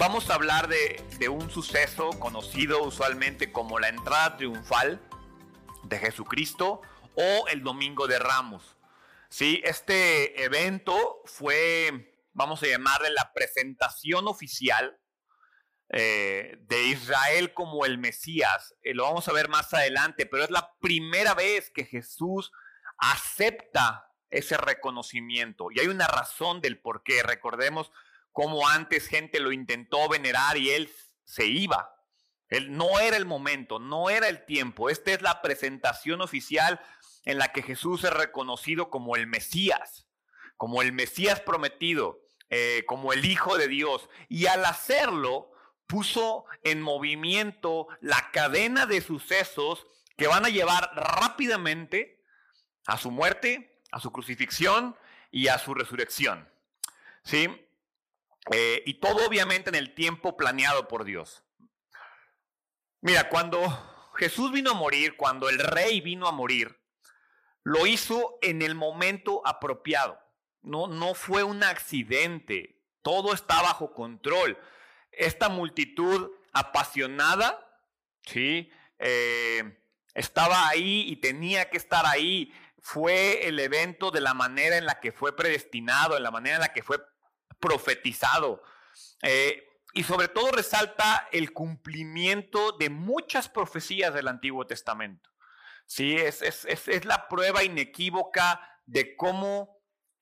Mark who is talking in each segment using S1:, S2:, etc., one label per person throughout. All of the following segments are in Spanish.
S1: vamos a hablar de, un suceso conocido usualmente como la entrada triunfal de Jesucristo o el Domingo de Ramos. Sí, este evento fue, vamos a llamarle la presentación oficial eh, de Israel como el Mesías. Eh, lo vamos a ver más adelante, pero es la primera vez que Jesús acepta ese reconocimiento. Y hay una razón del por qué. Recordemos cómo antes gente lo intentó venerar y él se iba. Él no era el momento, no era el tiempo. Esta es la presentación oficial en la que Jesús es reconocido como el Mesías, como el Mesías prometido, eh, como el Hijo de Dios. Y al hacerlo, puso en movimiento la cadena de sucesos que van a llevar rápidamente a su muerte, a su crucifixión y a su resurrección. ¿Sí? Eh, y todo obviamente en el tiempo planeado por Dios. Mira, cuando Jesús vino a morir, cuando el rey vino a morir, lo hizo en el momento apropiado. No, no fue un accidente. Todo está bajo control. Esta multitud apasionada, ¿sí? Eh, estaba ahí y tenía que estar ahí. Fue el evento de la manera en la que fue predestinado, en la manera en la que fue profetizado. Eh, y sobre todo resalta el cumplimiento de muchas profecías del Antiguo Testamento. Sí, es, es, la prueba inequívoca de cómo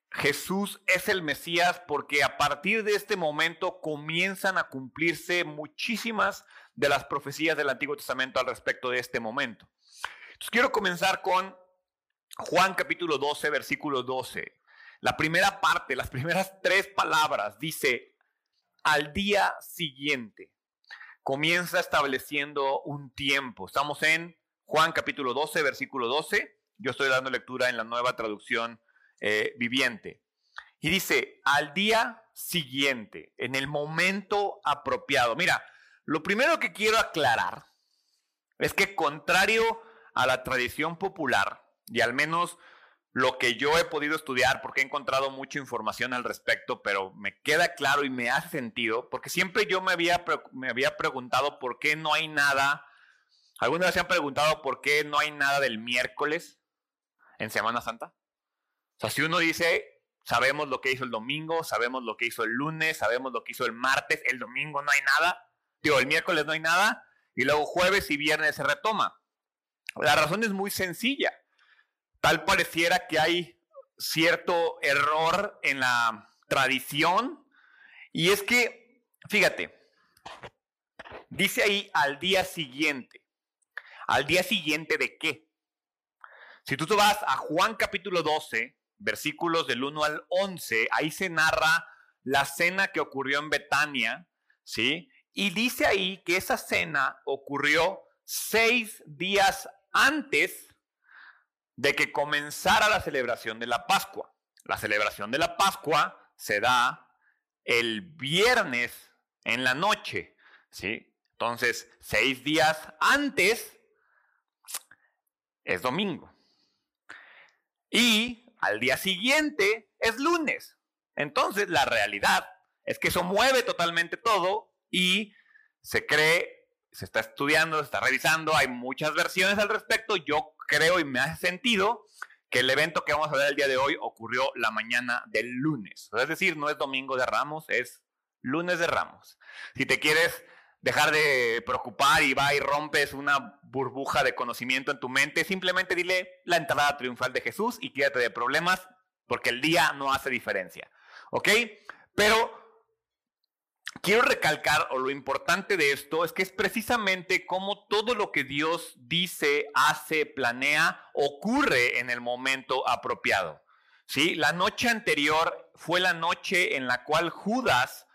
S1: Jesús es el Mesías, porque a partir de este momento comienzan a cumplirse muchísimas de las profecías del Antiguo Testamento al respecto de este momento. Entonces quiero comenzar con Juan capítulo 12, versículo 12. La primera parte, las primeras tres palabras, dice, al día siguiente. Comienza estableciendo un tiempo. Estamos en Juan capítulo 12, versículo 12. Yo estoy dando lectura en la nueva traducción eh, viviente. Y dice, al día siguiente, en el momento apropiado. Mira, lo primero que quiero aclarar es que contrario a la tradición popular, y al menos lo que yo he podido estudiar, porque he encontrado mucha información al respecto, pero me queda claro y me hace sentido, porque siempre yo me había, me había preguntado por qué no hay nada ¿Alguna vez se han preguntado por qué no hay nada del miércoles en Semana Santa? O sea, si uno dice, sabemos lo que hizo el domingo, sabemos lo que hizo el lunes, sabemos lo que hizo el martes, el domingo no hay nada, digo, el miércoles no hay nada, y luego jueves y viernes se retoma. La razón es muy sencilla. Tal pareciera que hay cierto error en la tradición, y es que, fíjate, dice ahí al día siguiente. ¿Al día siguiente de qué? Si tú vas a Juan capítulo 12, versículos del 1 al 11, ahí se narra la cena que ocurrió en Betania, ¿sí? Y dice ahí que esa cena ocurrió seis días antes de que comenzara la celebración de la Pascua. La celebración de la Pascua se da el viernes en la noche, ¿sí? Entonces, seis días antes es domingo. Y al día siguiente es lunes. Entonces la realidad es que eso mueve totalmente todo y se cree, se está estudiando, se está revisando, hay muchas versiones al respecto. Yo creo y me hace sentido que el evento que vamos a ver el día de hoy ocurrió la mañana del lunes. Es decir, no es domingo de Ramos, es lunes de Ramos. Si te quieres dejar de preocupar y va y rompes una burbuja de conocimiento en tu mente, simplemente dile la entrada triunfal de Jesús y quédate de problemas porque el día no hace diferencia. ¿Ok? Pero quiero recalcar, lo importante de esto, es que es precisamente como todo lo que Dios dice, hace, planea, ocurre en el momento apropiado. ¿Sí? La noche anterior fue la noche en la cual Judas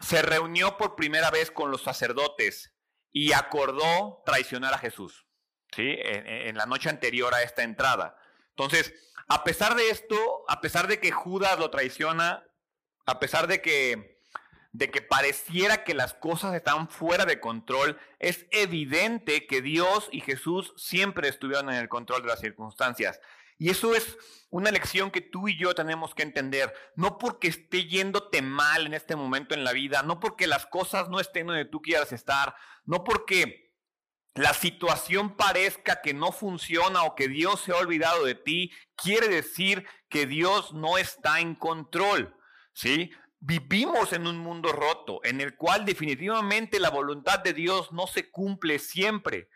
S1: se reunió por primera vez con los sacerdotes y acordó traicionar a Jesús, ¿sí? En, la noche anterior a esta entrada. Entonces, a pesar de esto, a pesar de que Judas lo traiciona, a pesar de que, de que pareciera que las cosas están fuera de control, es evidente que Dios y Jesús siempre estuvieron en el control de las circunstancias. Y eso es una lección que tú y yo tenemos que entender. No porque esté yéndote mal en este momento en la vida, no porque las cosas no estén donde tú quieras estar, no porque la situación parezca que no funciona o que Dios se ha olvidado de ti, quiere decir que Dios no está en control. ¿Sí? Vivimos en un mundo roto, en el cual definitivamente la voluntad de Dios no se cumple siempre.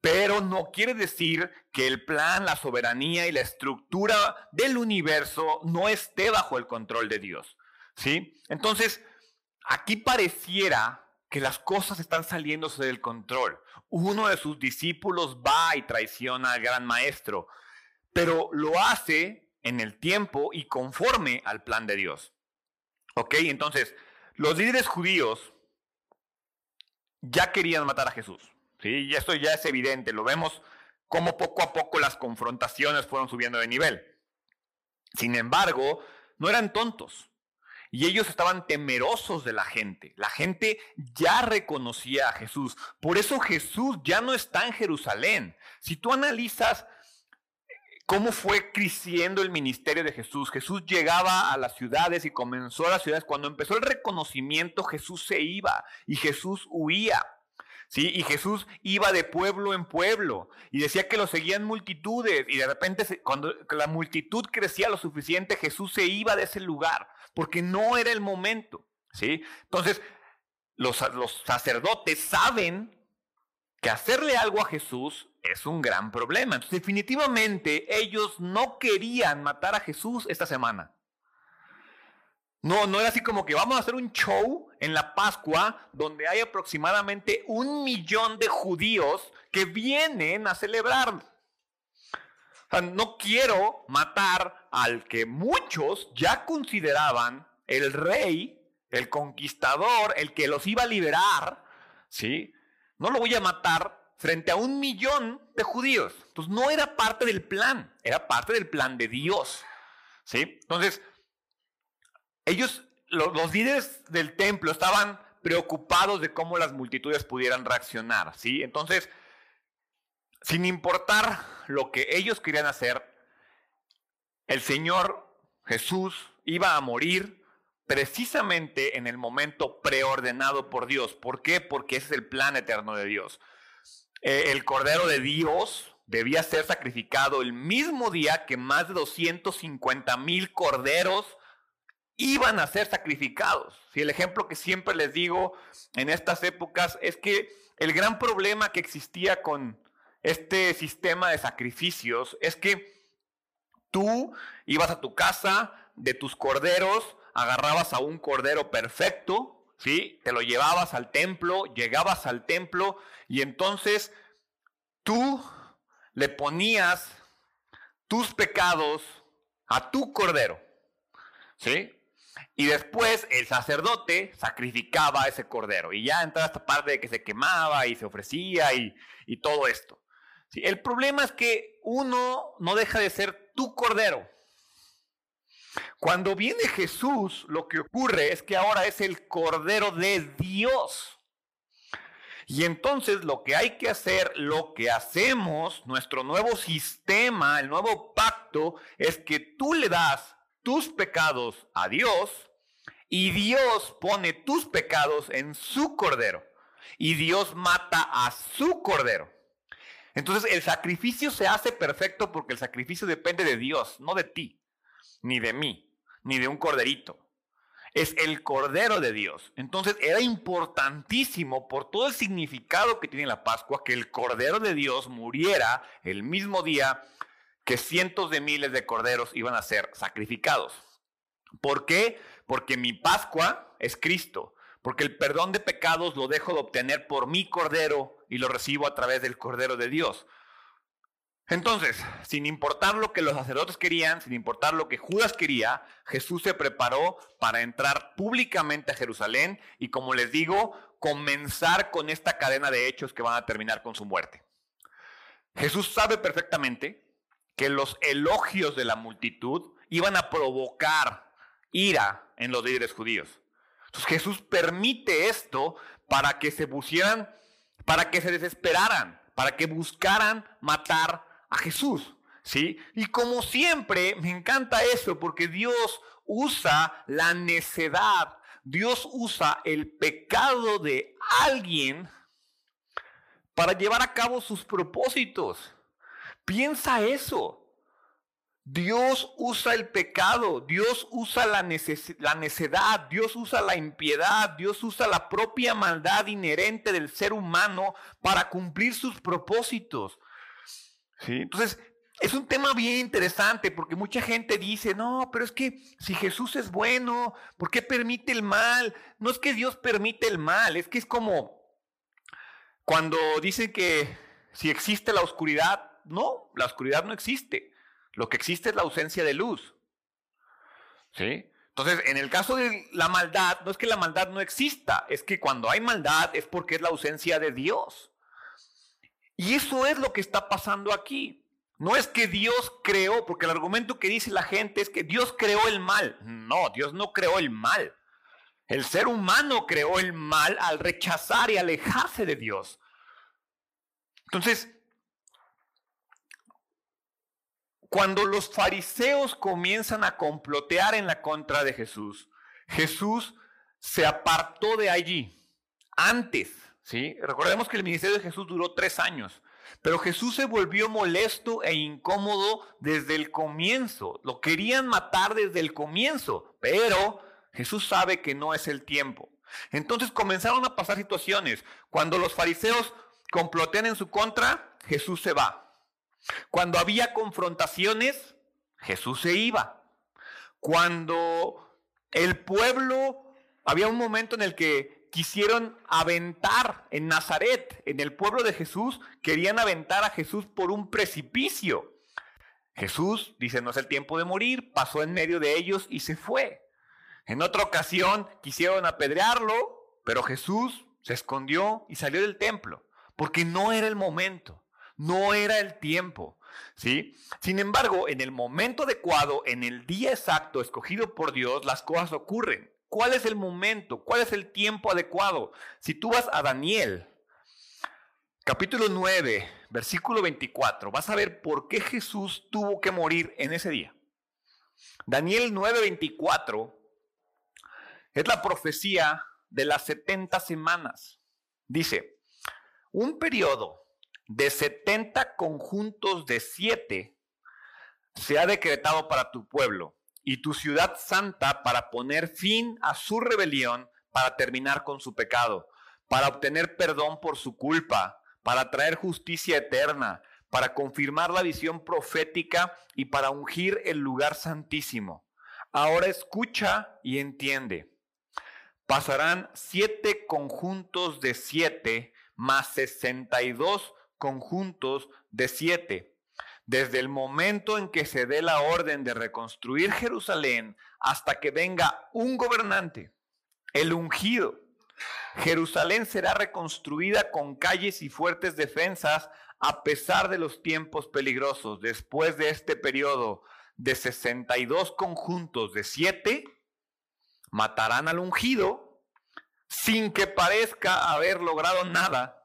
S1: Pero no quiere decir que el plan, la soberanía y la estructura del universo no esté bajo el control de Dios. ¿Sí? Entonces, aquí pareciera que las cosas están saliéndose del control. Uno de sus discípulos va y traiciona al gran maestro, pero lo hace en el tiempo y conforme al plan de Dios. ¿Ok? Entonces, los líderes judíos ya querían matar a Jesús. ¿sí? Y esto ya es evidente, lo vemos como poco a poco las confrontaciones fueron subiendo de nivel. Sin embargo, no eran tontos. Y ellos estaban temerosos de la gente. La gente ya reconocía a Jesús. Por eso Jesús ya no está en Jerusalén. Si tú analizas cómo fue creciendo el ministerio de Jesús, Jesús llegaba a las ciudades y comenzó a las ciudades. Cuando empezó el reconocimiento, Jesús se iba y Jesús huía. ¿sí? Y Jesús iba de pueblo en pueblo y decía que lo seguían multitudes y de repente cuando la multitud crecía lo suficiente, Jesús se iba de ese lugar porque no era el momento, ¿sí? Entonces, los, los sacerdotes saben que hacerle algo a Jesús es un gran problema. Definitivamente ellos no querían matar a Jesús esta semana. No, no era así como que vamos a hacer un show en la Pascua donde hay aproximadamente un millón de judíos que vienen a celebrar. O sea, no quiero matar al que muchos ya consideraban el rey, el conquistador, el que los iba a liberar, ¿sí? No lo voy a matar frente a un millón de judíos. Entonces no era parte del plan, era parte del plan de Dios, ¿sí? Entonces, ellos, los, líderes del templo, estaban preocupados de cómo las multitudes pudieran reaccionar, ¿sí? Entonces, sin importar lo que ellos querían hacer, el Señor Jesús iba a morir precisamente en el momento preordenado por Dios. ¿Por qué? Porque ese es el plan eterno de Dios. Eh, el Cordero de Dios debía ser sacrificado el mismo día que más de 250 mil corderos iban a ser sacrificados. Si el ejemplo que siempre les digo en estas épocas es que el gran problema que existía con este sistema de sacrificios es que tú ibas a tu casa de tus corderos, agarrabas a un cordero perfecto, ¿sí? Te lo llevabas al templo, llegabas al templo y entonces tú le ponías tus pecados a tu cordero, ¿sí? Y después el sacerdote sacrificaba ese cordero. Y ya entraba esta parte de que se quemaba y se ofrecía y, todo esto. El problema es que uno no deja de ser tu cordero. Cuando viene Jesús, lo que ocurre es que ahora es el cordero de Dios. Y entonces lo que hay que hacer, lo que hacemos, nuestro nuevo sistema, el nuevo pacto, es que tú le das tus pecados a Dios y Dios pone tus pecados en su cordero y Dios mata a su cordero. Entonces el sacrificio se hace perfecto porque el sacrificio depende de Dios, no de ti, ni de mí, ni de un corderito. Es el cordero de Dios. Entonces era importantísimo por todo el significado que tiene la Pascua que el cordero de Dios muriera el mismo día que cientos de miles de corderos iban a ser sacrificados. ¿Por qué? Porque mi Pascua es Cristo, porque el perdón de pecados lo dejo de obtener por mi cordero y lo recibo a través del cordero de Dios. Entonces, sin importar lo que los sacerdotes querían, sin importar lo que Judas quería, Jesús se preparó para entrar públicamente a Jerusalén y, como les digo, comenzar con esta cadena de hechos que van a terminar con su muerte. Jesús sabe perfectamente que los elogios de la multitud iban a provocar ira en los líderes judíos. Jesús permite esto para que se pusieran, para que se desesperaran, para que buscaran matar a Jesús. ¿Sí? Y como siempre, me encanta eso porque Dios usa la necedad, Dios usa el pecado de alguien para llevar a cabo sus propósitos. Piensa eso. Dios usa el pecado, Dios usa la, la, necedad, Dios usa la impiedad, Dios usa la propia maldad inherente del ser humano para cumplir sus propósitos. ¿Sí? Entonces, es un tema bien interesante porque mucha gente dice, no, pero es que si Jesús es bueno, ¿por qué permite el mal? No es que Dios permite el mal, es que es como cuando dicen que si existe la oscuridad, no, la oscuridad no existe. Lo que existe es la ausencia de luz. ¿Sí? Entonces, en el caso de la maldad, no es que la maldad no exista, es que cuando hay maldad es porque es la ausencia de Dios. Y eso es lo que está pasando aquí. No es que Dios creó, porque el argumento que dice la gente es que Dios creó el mal. No, Dios no creó el mal. El ser humano creó el mal al rechazar y alejarse de Dios. Entonces, Cuando los fariseos comienzan a complotear en la contra de Jesús, Jesús se apartó de allí antes. Recordemos que el ministerio de Jesús duró tres años, pero Jesús se volvió molesto e incómodo desde el comienzo. Lo querían matar desde el comienzo, pero Jesús sabe que no es el tiempo. Entonces comenzaron a pasar situaciones. Cuando los fariseos complotean en su contra, Jesús se va. Cuando había confrontaciones, Jesús se iba. Cuando el pueblo, había un momento en el que quisieron aventar en Nazaret, en el pueblo de Jesús, querían aventar a Jesús por un precipicio. Jesús, dice, no es el tiempo de morir, pasó en medio de ellos y se fue. En otra ocasión quisieron apedrearlo, pero Jesús se escondió y salió del templo, porque no era el momento. No era el tiempo. ¿Sí? Sin embargo, en el momento adecuado, en el día exacto escogido por Dios, las cosas ocurren. ¿Cuál es el momento? ¿Cuál es el tiempo adecuado? Si tú vas a Daniel, capítulo 9, versículo 24, vas a ver por qué Jesús tuvo que morir en ese día. Daniel 9, 24 es la profecía de las 70 semanas. Dice, un periodo de 70 conjuntos de 7 se ha decretado para tu pueblo y tu ciudad santa para poner fin a su rebelión, para terminar con su pecado, para obtener perdón por su culpa, para traer justicia eterna, para confirmar la visión profética y para ungir el lugar santísimo. Ahora escucha y entiende. Pasarán siete conjuntos de siete más sesenta y dos conjuntos de siete. Desde el momento en que se dé la orden de reconstruir Jerusalén hasta que venga un gobernante, el ungido, Jerusalén será reconstruida con calles y fuertes defensas a pesar de los tiempos peligrosos. Después de este periodo de 62 conjuntos de siete, matarán al ungido sin que parezca haber logrado nada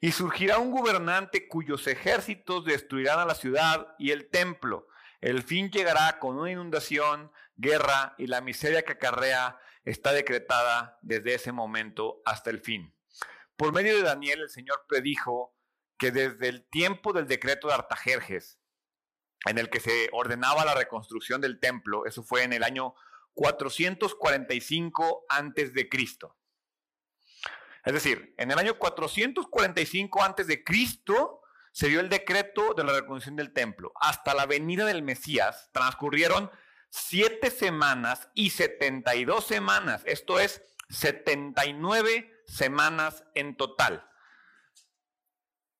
S1: y surgirá un gobernante cuyos ejércitos destruirán a la ciudad y el templo. El fin llegará con una inundación, guerra y la miseria que acarrea está decretada desde ese momento hasta el fin. Por medio de Daniel, el Señor predijo que desde el tiempo del decreto de Artajerjes, en el que se ordenaba la reconstrucción del templo, eso fue en el año 445 antes de Cristo. Es decir, en el año 445 antes de Cristo se dio el decreto de la reconstrucción del templo. Hasta la venida del Mesías transcurrieron siete semanas y 72 semanas. Esto es 79 semanas en total.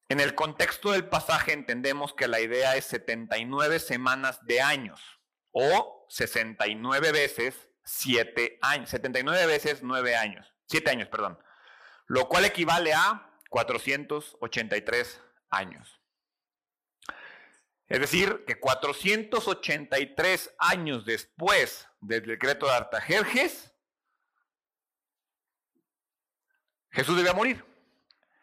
S1: En el contexto del pasaje entendemos que la idea es 79 semanas de años o 69 veces 7 años, 79 veces 9 años, 7 años, perdón lo cual equivale a 483 años. Es decir, que 483 años después del decreto de Artajerjes, Jesús debía morir.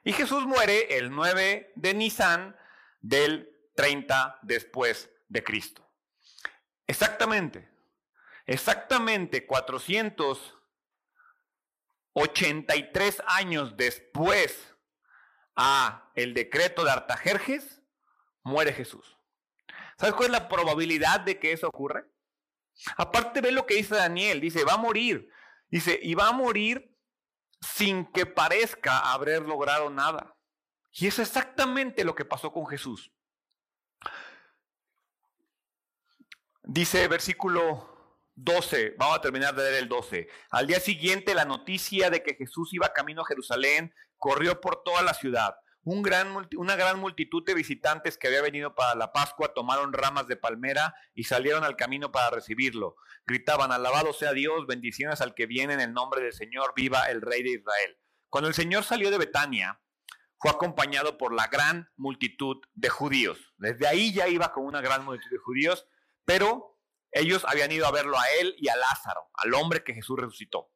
S1: Y Jesús muere el 9 de Nisan del 30 después de Cristo. Exactamente, exactamente 483 años después a el decreto de Artajerjes, muere Jesús. ¿Sabes cuál es la probabilidad de que eso ocurra? Aparte ve lo que dice Daniel, dice, va a morir. Dice, y va a morir sin que parezca haber logrado nada. Y es exactamente lo que pasó con Jesús. Dice versículo 12, vamos a terminar de leer el 12. Al día siguiente la noticia de que Jesús iba camino a Jerusalén corrió por toda la ciudad una gran multitud de visitantes que había venido para la Pascua tomaron ramas de palmera y salieron al camino para recibirlo. Gritaban, alabado sea Dios, bendiciones al que viene en el nombre del Señor, viva el Rey de Israel. Cuando el Señor salió de Betania, fue acompañado por la gran multitud de judíos. Desde ahí ya iba con una gran multitud de judíos, pero ellos habían ido a verlo a él y a Lázaro, al hombre que Jesús resucitó.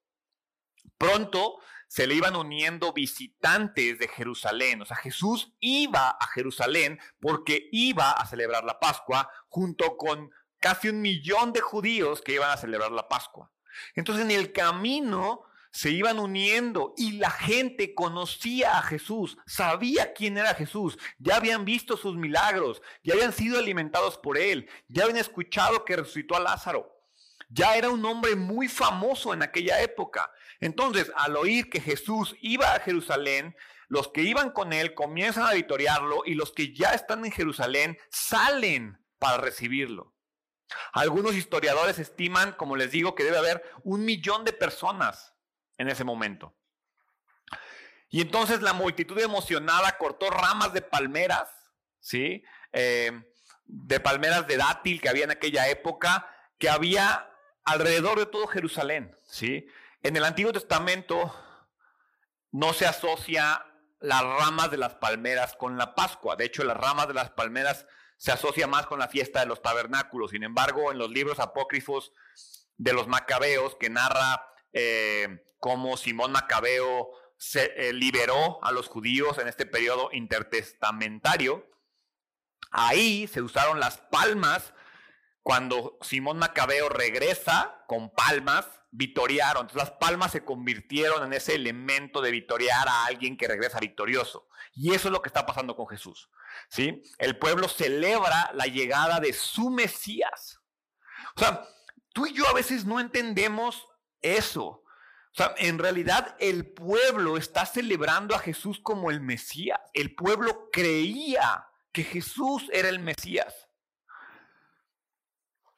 S1: Pronto se le iban uniendo visitantes de Jerusalén. O sea, Jesús iba a Jerusalén porque iba a celebrar la Pascua junto con casi un millón de judíos que iban a celebrar la Pascua. Entonces en el camino se iban uniendo y la gente conocía a Jesús, sabía quién era Jesús, ya habían visto sus milagros, ya habían sido alimentados por él, ya habían escuchado que resucitó a Lázaro. Ya era un hombre muy famoso en aquella época. Entonces, al oír que Jesús iba a Jerusalén, los que iban con él comienzan a vitoriarlo y los que ya están en Jerusalén salen para recibirlo. Algunos historiadores estiman, como les digo, que debe haber un millón de personas en ese momento. Y entonces la multitud emocionada cortó ramas de palmeras, ¿sí? Eh, de palmeras de dátil que había en aquella época, que había alrededor de todo Jerusalén, ¿sí? En el Antiguo Testamento no se asocia las ramas de las palmeras con la Pascua. De hecho, las ramas de las palmeras se asocia más con la fiesta de los tabernáculos. Sin embargo, en los libros apócrifos de los macabeos, que narra eh, cómo Simón Macabeo se eh, liberó a los judíos en este periodo intertestamentario, ahí se usaron las palmas cuando Simón Macabeo regresa con palmas, vitoriaron. Entonces las palmas se convirtieron en ese elemento de vitoriar a alguien que regresa victorioso. Y eso es lo que está pasando con Jesús. ¿sí? El pueblo celebra la llegada de su Mesías. O sea, tú y yo a veces no entendemos eso. Sea, en realidad el pueblo está celebrando a Jesús como el Mesías. El pueblo creía que Jesús era el Mesías.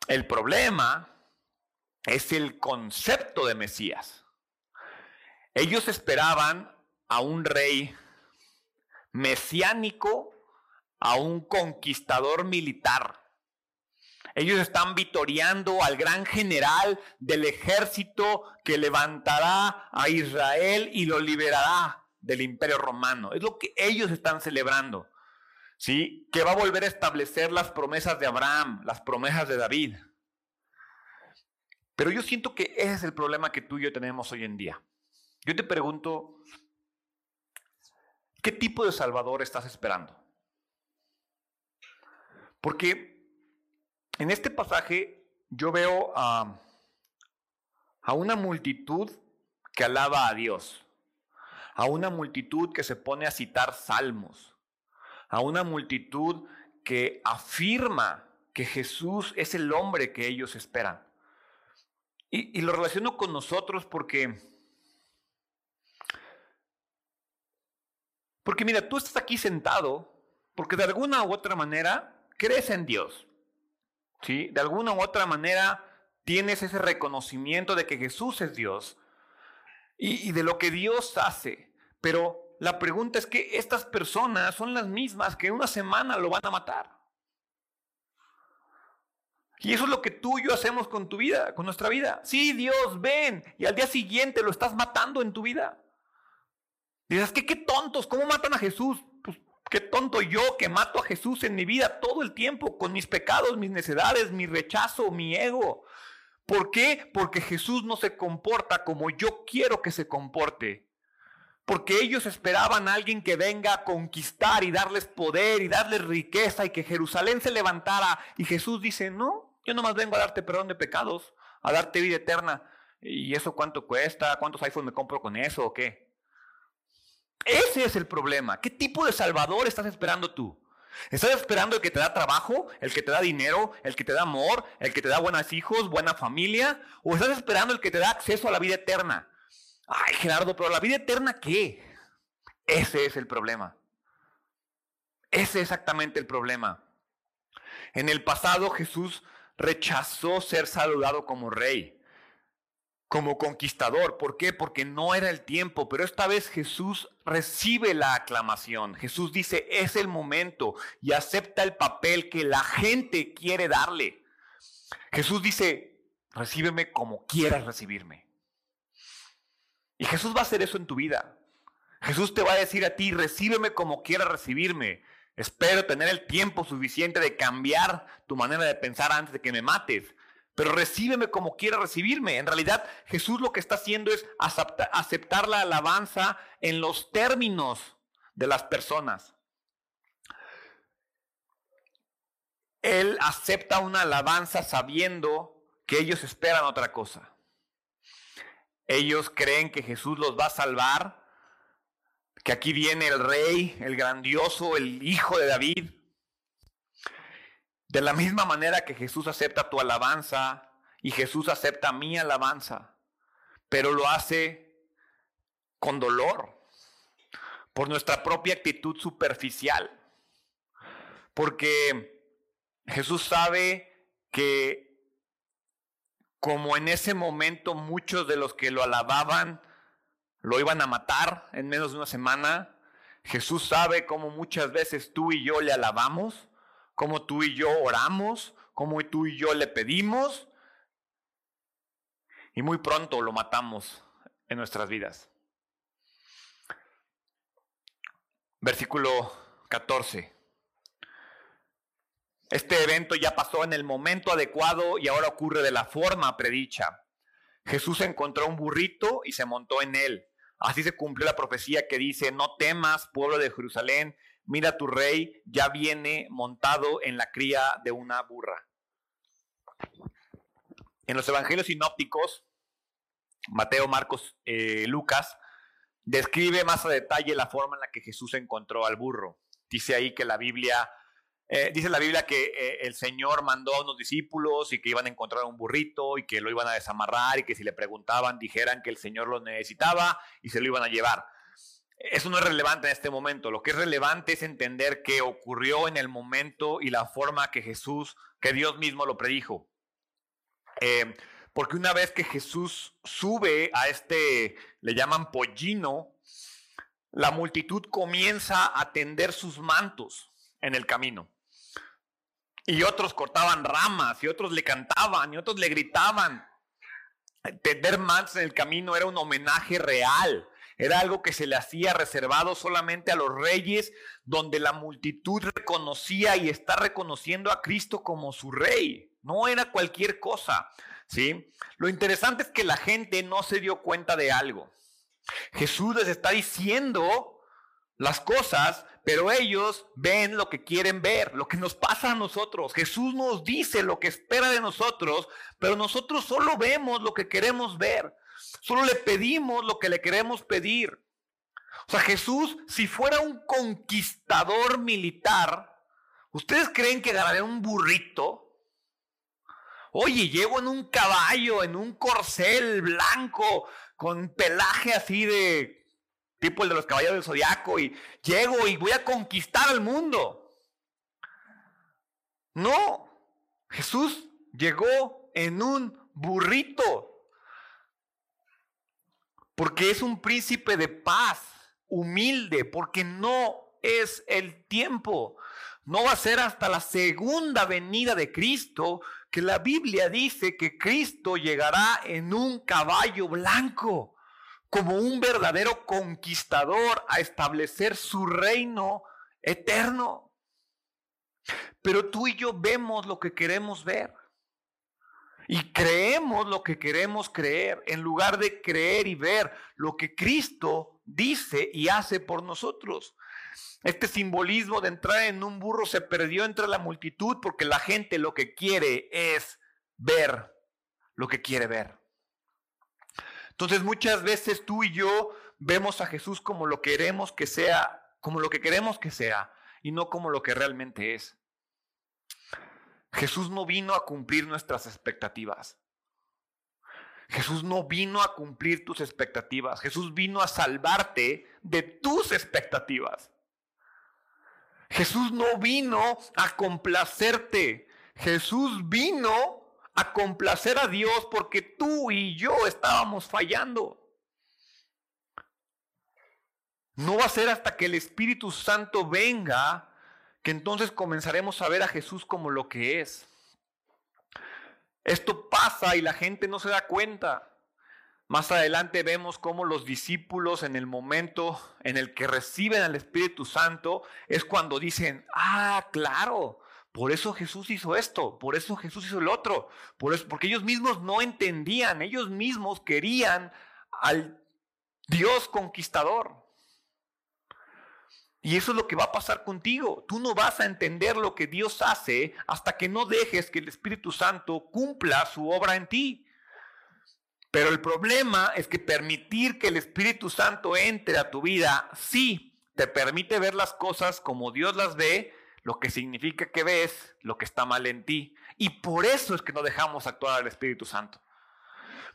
S1: El problema es el concepto de Mesías. Ellos esperaban a un rey mesiánico, a un conquistador militar. Ellos están vitoreando al gran general del ejército que levantará a Israel y lo liberará del imperio romano. Es lo que ellos están celebrando. ¿sí? Que va a volver a establecer las promesas de Abraham, las promesas de David. Pero yo siento que ese es el problema que tú y yo tenemos hoy en día. Yo te pregunto, ¿qué tipo de Salvador estás esperando? Porque en este pasaje yo veo a, a una multitud que alaba a Dios, a una multitud que se pone a citar salmos, a una multitud que afirma que Jesús es el hombre que ellos esperan. Y, lo relaciono con nosotros porque, porque mira, tú estás aquí sentado porque de alguna u otra manera crees en Dios. ¿Sí? De alguna u otra manera tienes ese reconocimiento de que Jesús es Dios y, de lo que Dios hace. Pero la pregunta es que estas personas son las mismas que en una semana lo van a matar. Y eso es lo que tú y yo hacemos con tu vida, con nuestra vida. Sí, Dios, ven. Y al día siguiente lo estás matando en tu vida. Dices, que qué tontos, ¿cómo matan a Jesús? Qué tonto yo que mato a Jesús en mi vida todo el tiempo, con mis pecados, mis necedades, mi rechazo, mi ego. ¿Por qué? Porque Jesús no se comporta como yo quiero que se comporte. porque ellos esperaban a alguien que venga a conquistar y darles poder y darles riqueza y que Jerusalén se levantara. Y Jesús dice, no, yo nomás vengo a darte perdón de pecados, a darte vida eterna. ¿Y eso cuánto cuesta? ¿Cuántos iPhones me compro con eso o qué? Ese es el problema. ¿Qué tipo de Salvador estás esperando tú? ¿Estás esperando el que te da trabajo, el que te da dinero, el que te da amor, el que te da buenos hijos, buena familia? ¿O estás esperando el que te da acceso a la vida eterna? Ay, Gerardo, pero la vida eterna, ¿qué? Ese es el problema. Ese es exactamente el problema. En el pasado Jesús rechazó ser saludado como rey como conquistador. ¿Por qué? Porque no era el tiempo, pero esta vez Jesús recibe la aclamación. Jesús dice, es el momento y acepta el papel que la gente quiere darle. Jesús dice, recíbeme como quieras recibirme. Y Jesús va a hacer eso en tu vida. Jesús te va a decir a ti, recíbeme como quieras recibirme. Espero tener el tiempo suficiente de cambiar tu manera de pensar antes de que me mates pero recíbeme como quiera recibirme. En realidad, Jesús lo que está haciendo es aceptar la alabanza en los términos de las personas. Él acepta una alabanza sabiendo que ellos esperan otra cosa. Ellos creen que Jesús los va a salvar, que aquí viene el rey, el grandioso, el hijo de David, de la misma manera que Jesús acepta tu alabanza y Jesús acepta mi alabanza, pero lo hace con dolor, por nuestra propia actitud superficial, porque Jesús sabe que como en ese momento muchos de los que lo alababan lo iban a matar en menos de una semana, Jesús sabe cómo muchas veces tú y yo le alabamos como tú y yo oramos, como tú y yo le pedimos, y muy pronto lo matamos en nuestras vidas. Versículo 14. Este evento ya pasó en el momento adecuado y ahora ocurre de la forma predicha. Jesús encontró un burrito y se montó en él. Así se cumplió la profecía que dice, no temas, pueblo de Jerusalén, mira tu rey ya viene montado en la cría de una burra. En los evangelios sinópticos, Mateo, Marcos, eh, Lucas, describe más a detalle la forma en la que Jesús encontró al burro. Dice ahí que la Biblia, eh, dice la Biblia que eh, el Señor mandó a unos discípulos y que iban a encontrar un burrito y que lo iban a desamarrar y que si le preguntaban dijeran que el Señor lo necesitaba y se lo iban a llevar. Eso no es relevante en este momento. Lo que es relevante es entender qué ocurrió en el momento y la forma que Jesús, que Dios mismo lo predijo. Eh, porque una vez que Jesús sube a este, le llaman pollino, la multitud comienza a tender sus mantos en el camino. Y otros cortaban ramas, y otros le cantaban, y otros le gritaban. Tender mantos en el camino era un homenaje real era algo que se le hacía reservado solamente a los reyes, donde la multitud reconocía y está reconociendo a Cristo como su rey. No era cualquier cosa, ¿sí? Lo interesante es que la gente no se dio cuenta de algo. Jesús les está diciendo las cosas, pero ellos ven lo que quieren ver, lo que nos pasa a nosotros. Jesús nos dice lo que espera de nosotros, pero nosotros solo vemos lo que queremos ver. Solo le pedimos lo que le queremos pedir. O sea, Jesús, si fuera un conquistador militar, ¿ustedes creen que ganaría un burrito? Oye, llego en un caballo, en un corcel blanco, con pelaje así de tipo el de los caballos del zodiaco, y llego y voy a conquistar al mundo. No, Jesús llegó en un burrito porque es un príncipe de paz, humilde, porque no es el tiempo. No va a ser hasta la segunda venida de Cristo que la Biblia dice que Cristo llegará en un caballo blanco, como un verdadero conquistador a establecer su reino eterno. Pero tú y yo vemos lo que queremos ver. Y creemos lo que queremos creer en lugar de creer y ver lo que Cristo dice y hace por nosotros. Este simbolismo de entrar en un burro se perdió entre la multitud porque la gente lo que quiere es ver lo que quiere ver. Entonces muchas veces tú y yo vemos a Jesús como lo queremos que sea, como lo que queremos que sea y no como lo que realmente es. Jesús no vino a cumplir nuestras expectativas. Jesús no vino a cumplir tus expectativas. Jesús vino a salvarte de tus expectativas. Jesús no vino a complacerte. Jesús vino a complacer a Dios porque tú y yo estábamos fallando. No va a ser hasta que el Espíritu Santo venga que entonces comenzaremos a ver a Jesús como lo que es. Esto pasa y la gente no se da cuenta. Más adelante vemos cómo los discípulos en el momento en el que reciben al Espíritu Santo es cuando dicen, ah, claro, por eso Jesús hizo esto, por eso Jesús hizo el otro, por eso, porque ellos mismos no entendían, ellos mismos querían al Dios conquistador. Y eso es lo que va a pasar contigo. Tú no vas a entender lo que Dios hace hasta que no dejes que el Espíritu Santo cumpla su obra en ti. Pero el problema es que permitir que el Espíritu Santo entre a tu vida, sí, te permite ver las cosas como Dios las ve, lo que significa que ves lo que está mal en ti. Y por eso es que no dejamos actuar al Espíritu Santo.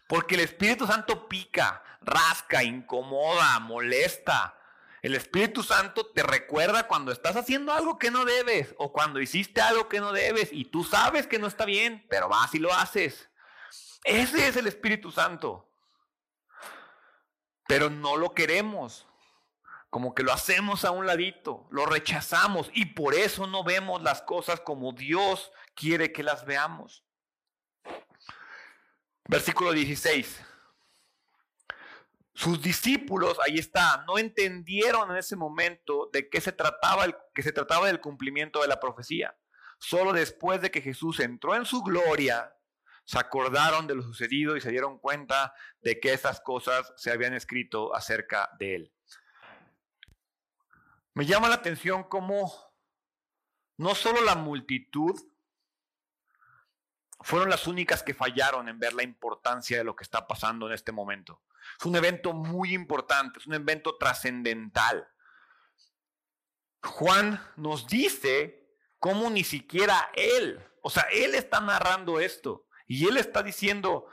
S1: Porque el Espíritu Santo pica, rasca, incomoda, molesta, el Espíritu Santo te recuerda cuando estás haciendo algo que no debes o cuando hiciste algo que no debes y tú sabes que no está bien, pero vas y lo haces. Ese es el Espíritu Santo. Pero no lo queremos. Como que lo hacemos a un ladito, lo rechazamos y por eso no vemos las cosas como Dios quiere que las veamos. Versículo 16. Sus discípulos, ahí está, no entendieron en ese momento de qué se trataba, que se trataba del cumplimiento de la profecía. Solo después de que Jesús entró en su gloria, se acordaron de lo sucedido y se dieron cuenta de que esas cosas se habían escrito acerca de él. Me llama la atención cómo no solo la multitud fueron las únicas que fallaron en ver la importancia de lo que está pasando en este momento. Es un evento muy importante, es un evento trascendental. Juan nos dice cómo ni siquiera él, o sea, él está narrando esto y él está diciendo,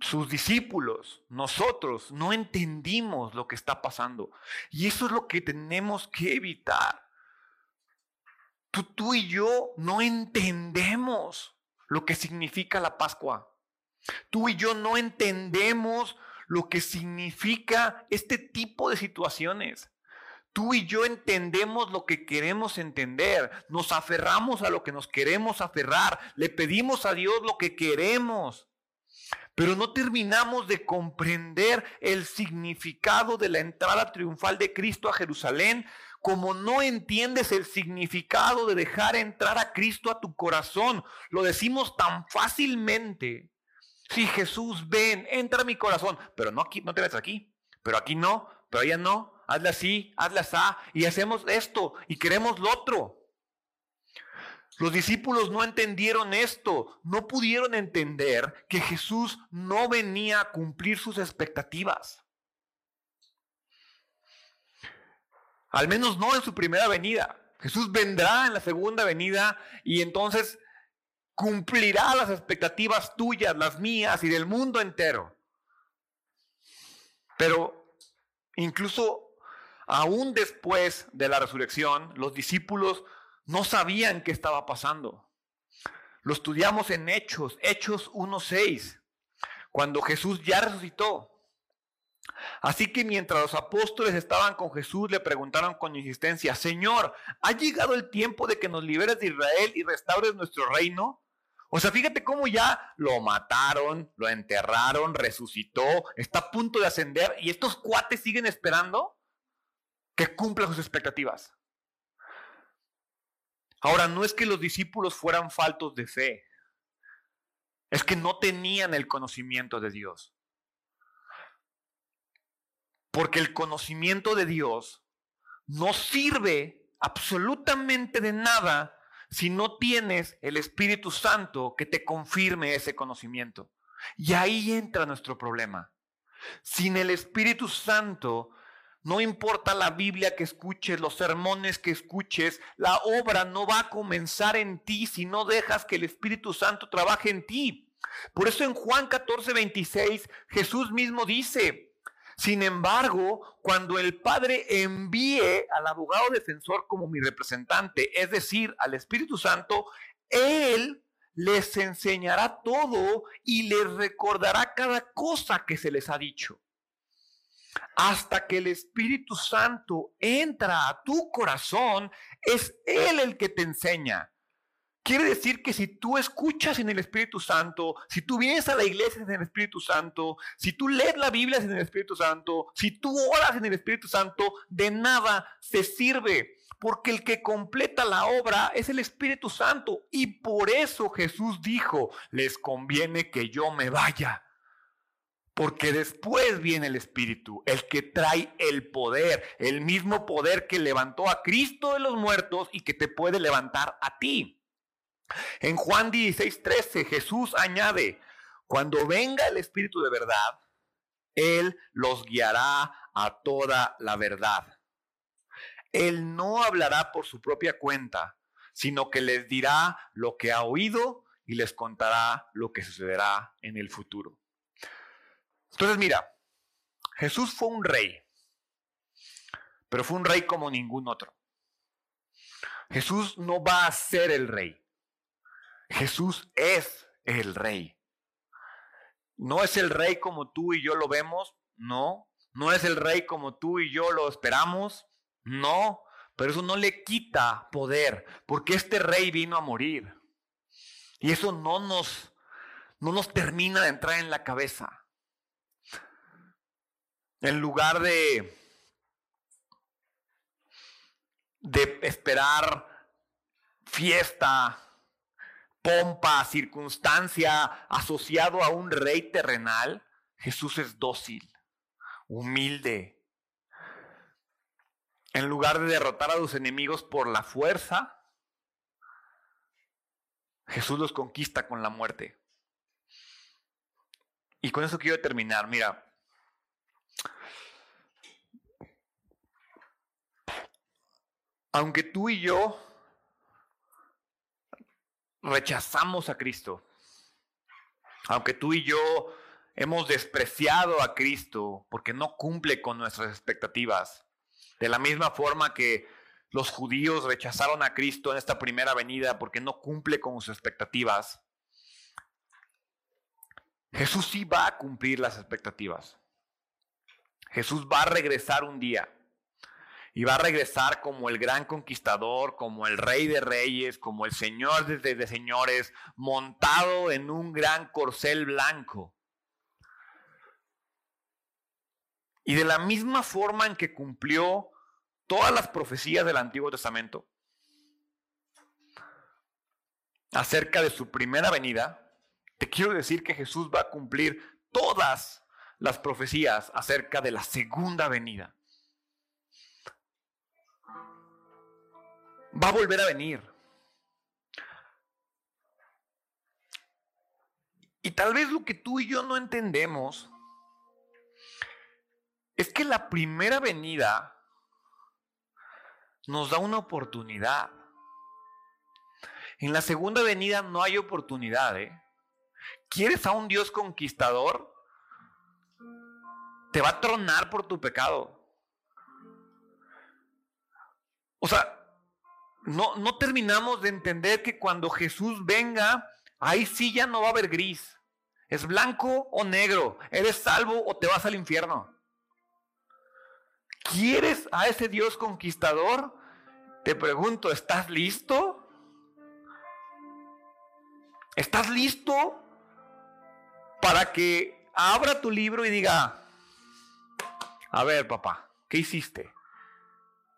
S1: sus discípulos, nosotros, no entendimos lo que está pasando. Y eso es lo que tenemos que evitar. Tú, tú y yo no entendemos lo que significa la Pascua. Tú y yo no entendemos lo que significa este tipo de situaciones. Tú y yo entendemos lo que queremos entender, nos aferramos a lo que nos queremos aferrar, le pedimos a Dios lo que queremos, pero no terminamos de comprender el significado de la entrada triunfal de Cristo a Jerusalén, como no entiendes el significado de dejar entrar a Cristo a tu corazón. Lo decimos tan fácilmente Sí, Jesús, ven, entra a mi corazón, pero no aquí, no te metas aquí, pero aquí no, pero allá no, hazla así, hazla así, y hacemos esto y queremos lo otro. Los discípulos no entendieron esto, no pudieron entender que Jesús no venía a cumplir sus expectativas. Al menos no en su primera venida. Jesús vendrá en la segunda venida y entonces cumplirá las expectativas tuyas, las mías y del mundo entero. Pero incluso aún después de la resurrección, los discípulos no sabían qué estaba pasando. Lo estudiamos en Hechos, Hechos 1.6, cuando Jesús ya resucitó. Así que mientras los apóstoles estaban con Jesús, le preguntaron con insistencia, Señor, ¿ha llegado el tiempo de que nos liberes de Israel y restaures nuestro reino? O sea, fíjate cómo ya lo mataron, lo enterraron, resucitó, está a punto de ascender y estos cuates siguen esperando que cumpla sus expectativas. Ahora, no es que los discípulos fueran faltos de fe, es que no tenían el conocimiento de Dios. Porque el conocimiento de Dios no sirve absolutamente de nada si no tienes el Espíritu Santo que te confirme ese conocimiento. Y ahí entra nuestro problema. Sin el Espíritu Santo, no importa la Biblia que escuches, los sermones que escuches, la obra no va a comenzar en ti si no dejas que el Espíritu Santo trabaje en ti. Por eso en Juan 14, 26, Jesús mismo dice, sin embargo, cuando el Padre envíe al abogado defensor como mi representante, es decir, al Espíritu Santo, Él les enseñará todo y les recordará cada cosa que se les ha dicho. Hasta que el Espíritu Santo entra a tu corazón, es Él el que te enseña. Quiere decir que si tú escuchas en el Espíritu Santo, si tú vienes a la iglesia en el Espíritu Santo, si tú lees la Biblia en el Espíritu Santo, si tú oras en el Espíritu Santo, de nada se sirve, porque el que completa la obra es el Espíritu Santo. Y por eso Jesús dijo, les conviene que yo me vaya. Porque después viene el Espíritu, el que trae el poder, el mismo poder que levantó a Cristo de los muertos y que te puede levantar a ti. En Juan 16, 13, Jesús añade, cuando venga el Espíritu de verdad, Él los guiará a toda la verdad. Él no hablará por su propia cuenta, sino que les dirá lo que ha oído y les contará lo que sucederá en el futuro. Entonces mira, Jesús fue un rey, pero fue un rey como ningún otro. Jesús no va a ser el rey. Jesús es el rey. No es el rey como tú y yo lo vemos, no. No es el rey como tú y yo lo esperamos, no. Pero eso no le quita poder, porque este rey vino a morir. Y eso no nos, no nos termina de entrar en la cabeza. En lugar de, de esperar fiesta, pompa, circunstancia asociado a un rey terrenal, Jesús es dócil, humilde. En lugar de derrotar a sus enemigos por la fuerza, Jesús los conquista con la muerte. Y con eso quiero terminar. Mira, aunque tú y yo rechazamos a Cristo, aunque tú y yo hemos despreciado a Cristo porque no cumple con nuestras expectativas, de la misma forma que los judíos rechazaron a Cristo en esta primera venida porque no cumple con sus expectativas, Jesús sí va a cumplir las expectativas. Jesús va a regresar un día y va a regresar como el gran conquistador, como el rey de reyes, como el señor de, señores, montado en un gran corcel blanco. Y de la misma forma en que cumplió todas las profecías del Antiguo Testamento acerca de su primera venida, te quiero decir que Jesús va a cumplir todas las profecías acerca de la segunda venida. Va a volver a venir. Y tal vez lo que tú y yo no entendemos es que la primera venida nos da una oportunidad. En la segunda venida no hay oportunidad. ¿eh? ¿Quieres a un Dios conquistador? Te va a tronar por tu pecado. O sea, no, no terminamos de entender que cuando Jesús venga, ahí sí ya no va a haber gris. Es blanco o negro. Eres salvo o te vas al infierno. ¿Quieres a ese Dios conquistador? Te pregunto, ¿estás listo? ¿Estás listo para que abra tu libro y diga, a ver papá, ¿qué hiciste?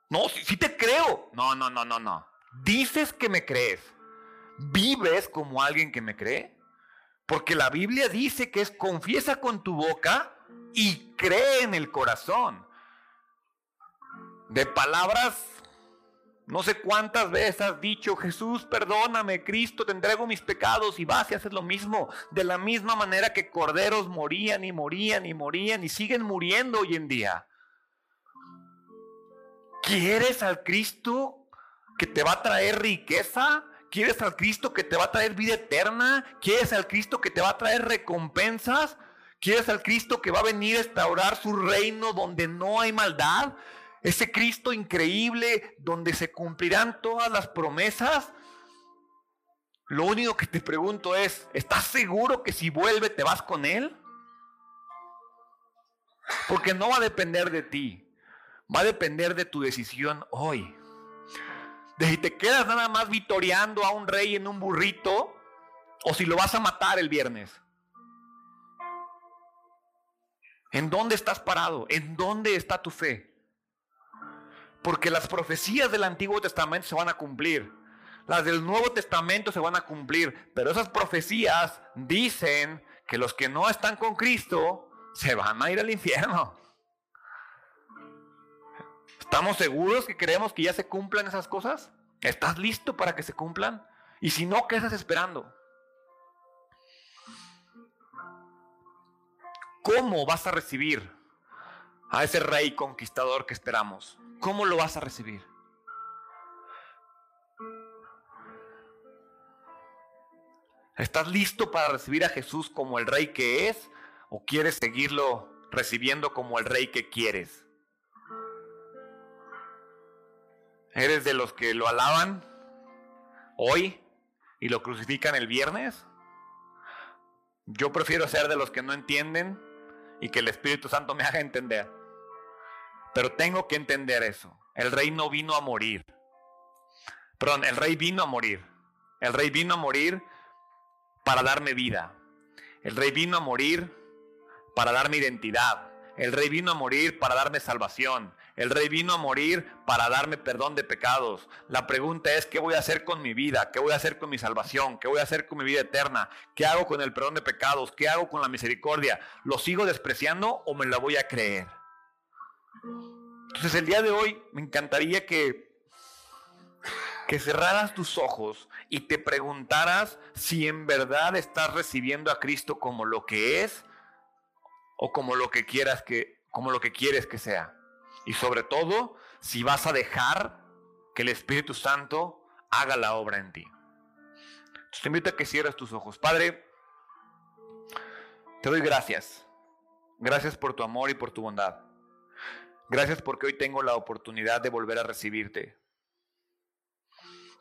S1: No, sí, te creo. No, no, no, no, no. Dices que me crees. ¿Vives como alguien que me cree? Porque la Biblia dice que es confiesa con tu boca y cree en el corazón. de palabras no sé cuántas veces has dicho, Jesús, perdóname, Cristo, te entrego mis pecados y vas y haces lo mismo. De la misma manera que corderos morían y morían y morían y siguen muriendo hoy en día. ¿Quieres al Cristo que te va a traer riqueza? ¿Quieres al Cristo que te va a traer vida eterna? ¿Quieres al Cristo que te va a traer recompensas? ¿Quieres al Cristo que va a venir a restaurar su reino donde no hay maldad? ese Cristo increíble donde se cumplirán todas las promesas. Lo único que te pregunto es, ¿estás seguro que si vuelve te vas con Él? Porque no va a depender de ti, va a depender de tu decisión hoy. De si te quedas nada más vitoreando a un rey en un burrito o si lo vas a matar el viernes. ¿En dónde estás parado? ¿En dónde está tu fe? Porque las profecías del Antiguo Testamento se van a cumplir. Las del Nuevo Testamento se van a cumplir. Pero esas profecías dicen que los que no están con Cristo se van a ir al infierno. ¿Estamos seguros que creemos que ya se cumplan esas cosas? ¿Estás listo para que se cumplan? Y si no, ¿qué estás esperando? ¿Cómo vas a recibir a ese rey conquistador que esperamos? ¿Cómo lo vas a recibir? ¿Estás listo para recibir a Jesús como el rey que es? ¿O quieres seguirlo recibiendo como el rey que quieres? ¿Eres de los que lo alaban hoy y lo crucifican el viernes? Yo prefiero ser de los que no entienden y que el Espíritu Santo me haga entender. Pero tengo que entender eso. El rey no vino a morir. Perdón, el rey vino a morir. El rey vino a morir para darme vida. El rey vino a morir para darme identidad. El rey vino a morir para darme salvación. El rey vino a morir para darme perdón de pecados. La pregunta es, ¿qué voy a hacer con mi vida? ¿Qué voy a hacer con mi salvación? ¿Qué voy a hacer con mi vida eterna? ¿Qué hago con el perdón de pecados? ¿Qué hago con la misericordia? ¿Lo sigo despreciando o me la voy a creer? Entonces el día de hoy me encantaría que, que cerraras tus ojos y te preguntaras si en verdad estás recibiendo a Cristo como lo que es o como lo que quieras que, como lo que quieres que sea. Y sobre todo, si vas a dejar que el Espíritu Santo haga la obra en ti. Entonces te invito a que cierres tus ojos. Padre, te doy gracias. Gracias por tu amor y por tu bondad. Gracias porque hoy tengo la oportunidad de volver a recibirte.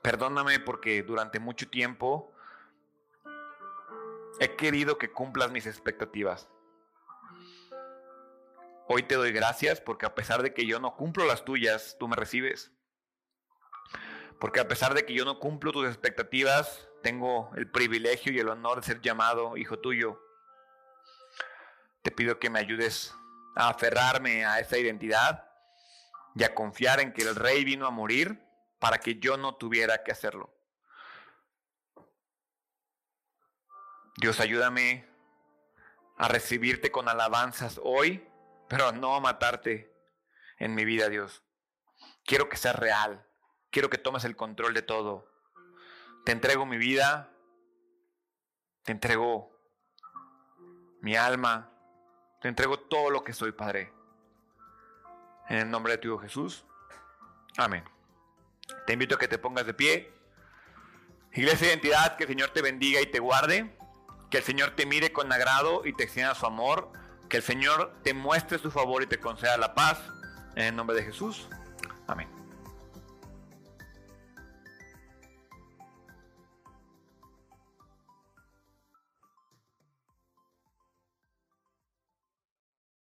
S1: Perdóname porque durante mucho tiempo he querido que cumplas mis expectativas. Hoy te doy gracias porque a pesar de que yo no cumplo las tuyas, tú me recibes. Porque a pesar de que yo no cumplo tus expectativas, tengo el privilegio y el honor de ser llamado hijo tuyo. Te pido que me ayudes a aferrarme a esa identidad y a confiar en que el rey vino a morir para que yo no tuviera que hacerlo. Dios, ayúdame a recibirte con alabanzas hoy, pero no matarte en mi vida, Dios. Quiero que seas real. Quiero que tomes el control de todo. Te entrego mi vida. Te entrego mi alma, te entrego todo lo que soy, Padre. En el nombre de tu Hijo Jesús. Amén. Te invito a que te pongas de pie. Iglesia de Identidad, que el Señor te bendiga y te guarde. Que el Señor te mire con agrado y te extienda su amor. Que el Señor te muestre su favor y te conceda la paz. En el nombre de Jesús. Amén.